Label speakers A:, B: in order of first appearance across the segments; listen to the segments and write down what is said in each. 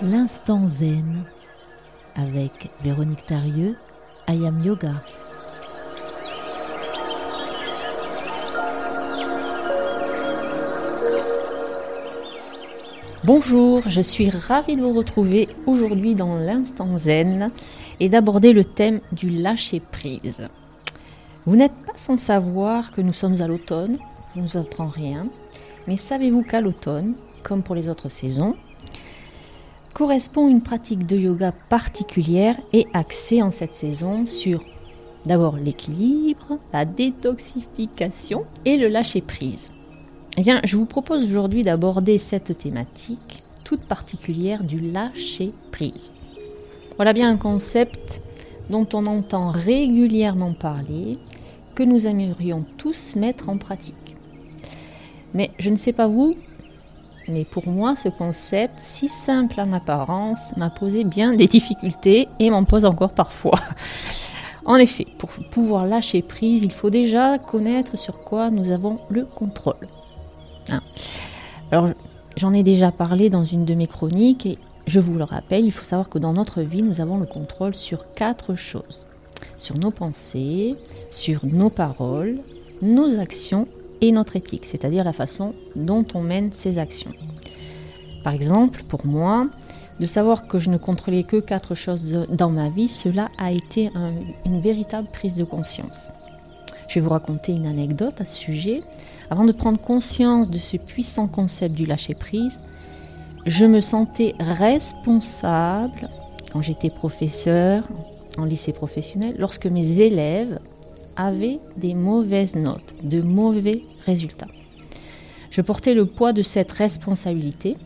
A: L'instant zen avec Véronique Tarieux, Ayam Yoga.
B: Bonjour, je suis ravie de vous retrouver aujourd'hui dans l'instant zen et d'aborder le thème du lâcher prise. Vous n'êtes pas sans savoir que nous sommes à l'automne, je ne vous apprends rien, mais savez-vous qu'à l'automne, comme pour les autres saisons, correspond une pratique de yoga particulière et axée en cette saison sur d'abord l'équilibre, la détoxification et le lâcher prise. Eh bien, je vous propose aujourd'hui d'aborder cette thématique toute particulière du lâcher prise. Voilà bien un concept dont on entend régulièrement parler, que nous aimerions tous mettre en pratique. Mais je ne sais pas vous, mais pour moi, ce concept, si simple en apparence, m'a posé bien des difficultés et m'en pose encore parfois. En effet, pour pouvoir lâcher prise, il faut déjà connaître sur quoi nous avons le contrôle. Hein. Alors, j'en ai déjà parlé dans une de mes chroniques et je vous le rappelle, il faut savoir que dans notre vie, nous avons le contrôle sur quatre choses. Sur nos pensées, sur nos paroles, nos actions et notre éthique, c'est-à-dire la façon dont on mène ses actions. Par exemple, pour moi, de savoir que je ne contrôlais que quatre choses dans ma vie, cela a été une véritable prise de conscience. Je vais vous raconter une anecdote à ce sujet. Avant de prendre conscience de ce puissant concept du lâcher-prise, je me sentais responsable quand j'étais professeur en lycée professionnel, lorsque mes élèves avaient des mauvaises notes, de mauvais résultats. Je portais le poids de cette responsabilité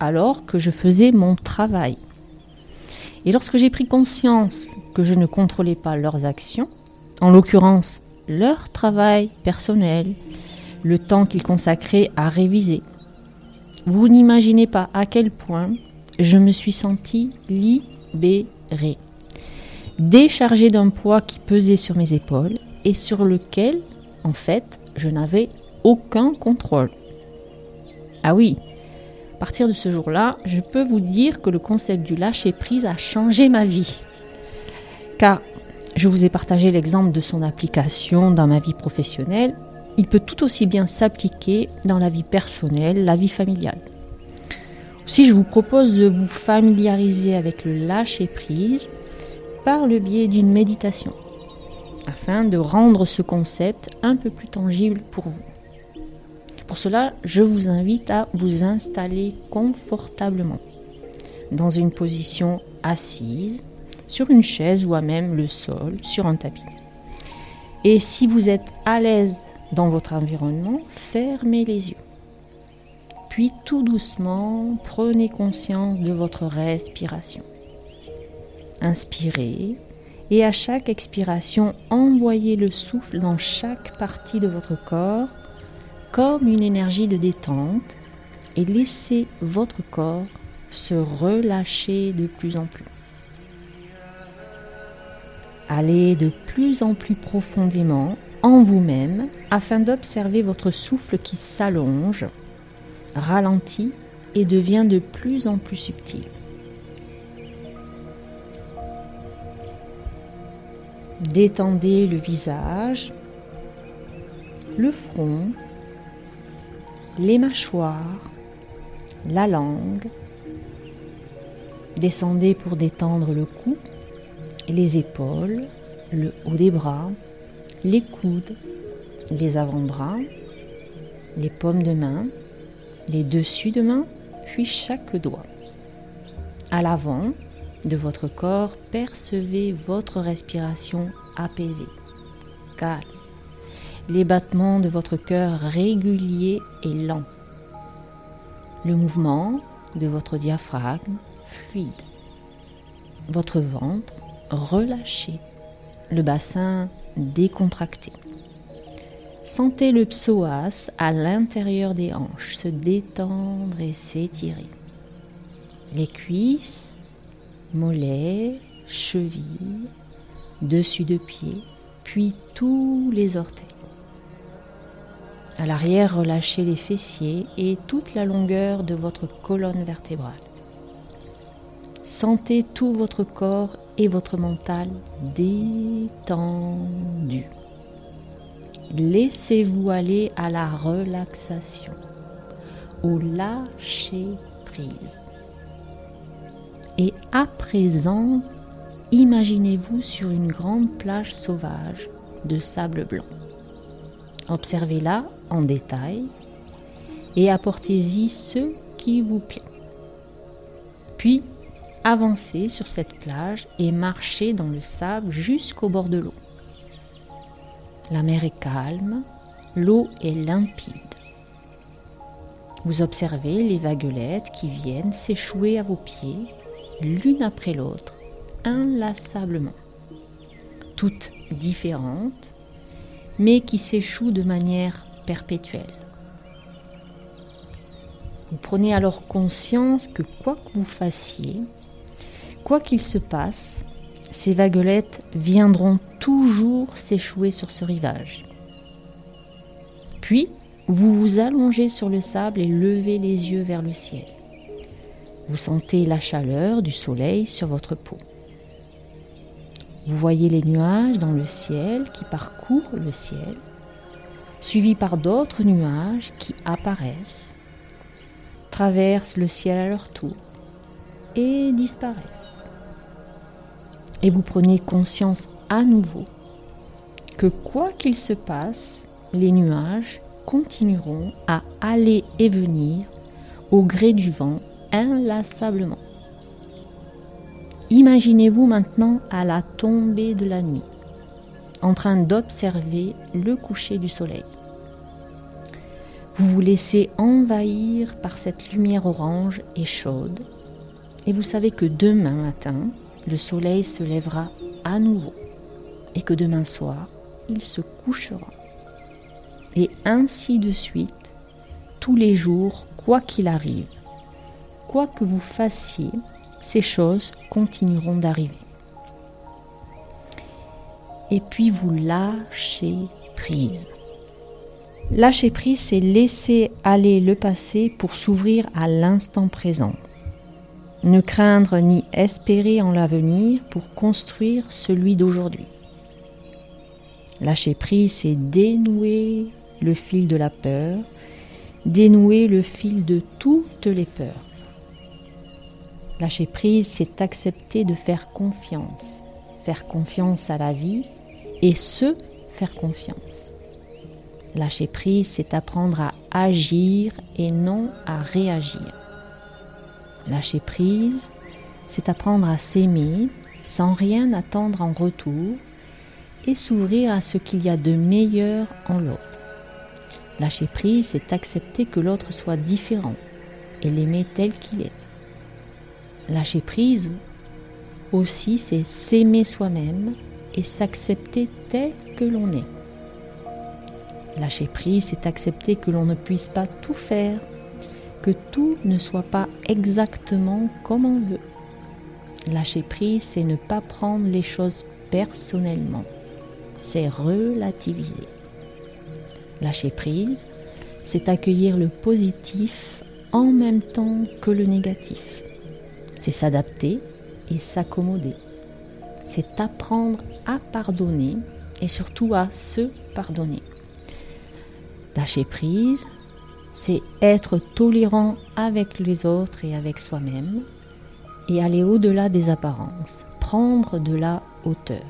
B: alors que je faisais mon travail. Et lorsque j'ai pris conscience que je ne contrôlais pas leurs actions, en l'occurrence leur travail personnel, le temps qu'ils consacraient à réviser, vous n'imaginez pas à quel point je me suis sentie libérée déchargé d'un poids qui pesait sur mes épaules et sur lequel, en fait, je n'avais aucun contrôle. Ah oui, à partir de ce jour-là, je peux vous dire que le concept du lâcher-prise a changé ma vie. Car je vous ai partagé l'exemple de son application dans ma vie professionnelle, il peut tout aussi bien s'appliquer dans la vie personnelle, la vie familiale. Aussi, je vous propose de vous familiariser avec le lâcher-prise par le biais d'une méditation, afin de rendre ce concept un peu plus tangible pour vous. Pour cela, je vous invite à vous installer confortablement dans une position assise, sur une chaise ou à même le sol, sur un tapis. Et si vous êtes à l'aise dans votre environnement, fermez les yeux. Puis tout doucement, prenez conscience de votre respiration. Inspirez et à chaque expiration, envoyez le souffle dans chaque partie de votre corps comme une énergie de détente et laissez votre corps se relâcher de plus en plus. Allez de plus en plus profondément en vous-même afin d'observer votre souffle qui s'allonge, ralentit et devient de plus en plus subtil. Détendez le visage, le front, les mâchoires, la langue. Descendez pour détendre le cou, les épaules, le haut des bras, les coudes, les avant-bras, les paumes de main, les dessus de main, puis chaque doigt. À l'avant, de votre corps, percevez votre respiration apaisée, calme, les battements de votre cœur réguliers et lents, le mouvement de votre diaphragme fluide, votre ventre relâché, le bassin décontracté. Sentez le psoas à l'intérieur des hanches se détendre et s'étirer. Les cuisses mollets, chevilles, dessus de pied, puis tous les orteils. À l'arrière, relâchez les fessiers et toute la longueur de votre colonne vertébrale. Sentez tout votre corps et votre mental détendu. Laissez-vous aller à la relaxation, au lâcher prise. Et à présent, imaginez-vous sur une grande plage sauvage de sable blanc. Observez-la en détail et apportez-y ce qui vous plaît. Puis, avancez sur cette plage et marchez dans le sable jusqu'au bord de l'eau. La mer est calme, l'eau est limpide. Vous observez les vaguelettes qui viennent s'échouer à vos pieds, l'une après l'autre, inlassablement. Toutes différentes, mais qui s'échouent de manière perpétuelle. Vous prenez alors conscience que quoi que vous fassiez, quoi qu'il se passe, ces vaguelettes viendront toujours s'échouer sur ce rivage. Puis, vous vous allongez sur le sable et levez les yeux vers le ciel. Vous sentez la chaleur du soleil sur votre peau. Vous voyez les nuages dans le ciel qui parcourent le ciel, suivis par d'autres nuages qui apparaissent, traversent le ciel à leur tour et disparaissent. Et vous prenez conscience à nouveau que quoi qu'il se passe, les nuages continueront à aller et venir au gré du vent inlassablement. Imaginez-vous maintenant à la tombée de la nuit, en train d'observer le coucher du soleil. Vous vous laissez envahir par cette lumière orange et chaude, et vous savez que demain matin, le soleil se lèvera à nouveau, et que demain soir, il se couchera et ainsi de suite, tous les jours, quoi qu'il arrive. Quoi que vous fassiez, ces choses continueront d'arriver. Et puis vous lâchez prise. Lâcher prise, c'est laisser aller le passé pour s'ouvrir à l'instant présent. Ne craindre ni espérer en l'avenir pour construire celui d'aujourd'hui. Lâcher prise, c'est dénouer le fil de la peur, dénouer le fil de toutes les peurs. Lâcher prise, c'est accepter de faire confiance, faire confiance à la vie et se faire confiance. Lâcher prise, c'est apprendre à agir et non à réagir. Lâcher prise, c'est apprendre à s'aimer sans rien attendre en retour et s'ouvrir à ce qu'il y a de meilleur en l'autre. Lâcher prise, c'est accepter que l'autre soit différent et l'aimer tel qu'il est. Lâcher prise aussi, c'est s'aimer soi-même et s'accepter tel que l'on est. Lâcher prise, c'est accepter que l'on ne puisse pas tout faire, que tout ne soit pas exactement comme on veut. Lâcher prise, c'est ne pas prendre les choses personnellement, c'est relativiser. Lâcher prise, c'est accueillir le positif en même temps que le négatif. C'est s'adapter et s'accommoder. C'est apprendre à pardonner et surtout à se pardonner. Lâcher prise, c'est être tolérant avec les autres et avec soi-même et aller au-delà des apparences, prendre de la hauteur.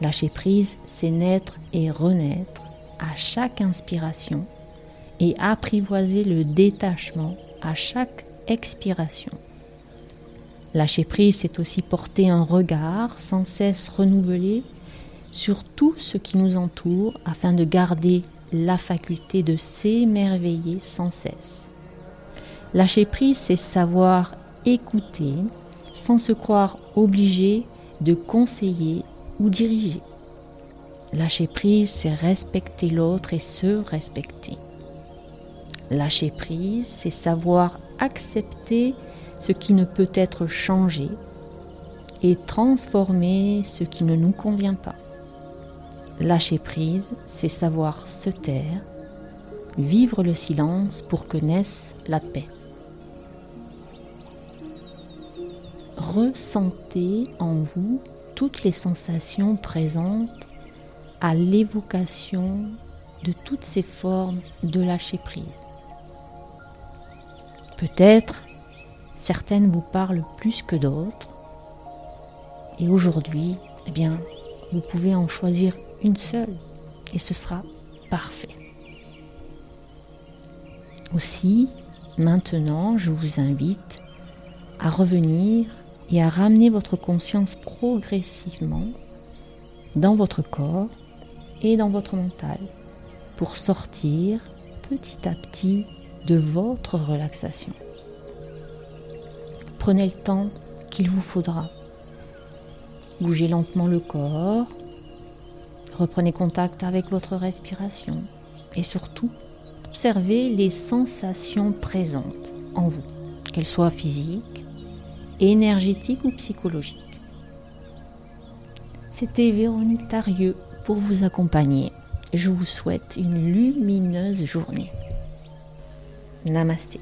B: Lâcher prise, c'est naître et renaître à chaque inspiration et apprivoiser le détachement à chaque expiration. Lâcher prise, c'est aussi porter un regard sans cesse renouvelé sur tout ce qui nous entoure afin de garder la faculté de s'émerveiller sans cesse. Lâcher prise, c'est savoir écouter sans se croire obligé de conseiller ou diriger. Lâcher prise, c'est respecter l'autre et se respecter. Lâcher prise, c'est savoir accepter ce qui ne peut être changé et transformer ce qui ne nous convient pas. Lâcher prise, c'est savoir se taire, vivre le silence pour que naisse la paix. ressentez en vous toutes les sensations présentes à l'évocation de toutes ces formes de lâcher prise. Peut-être certaines vous parlent plus que d'autres. Et aujourd'hui, eh bien, vous pouvez en choisir une seule et ce sera parfait. Aussi, maintenant, je vous invite à revenir et à ramener votre conscience progressivement dans votre corps et dans votre mental pour sortir petit à petit de votre relaxation. Prenez le temps qu'il vous faudra. Bougez lentement le corps, reprenez contact avec votre respiration et surtout observez les sensations présentes en vous, qu'elles soient physiques, énergétiques ou psychologiques. C'était Véronique Tarieux pour vous accompagner. Je vous souhaite une lumineuse journée. Namasté.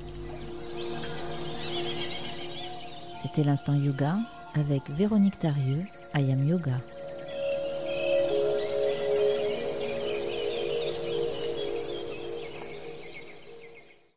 A: C'était l'instant yoga avec Véronique Tarieux, Ayam Yoga.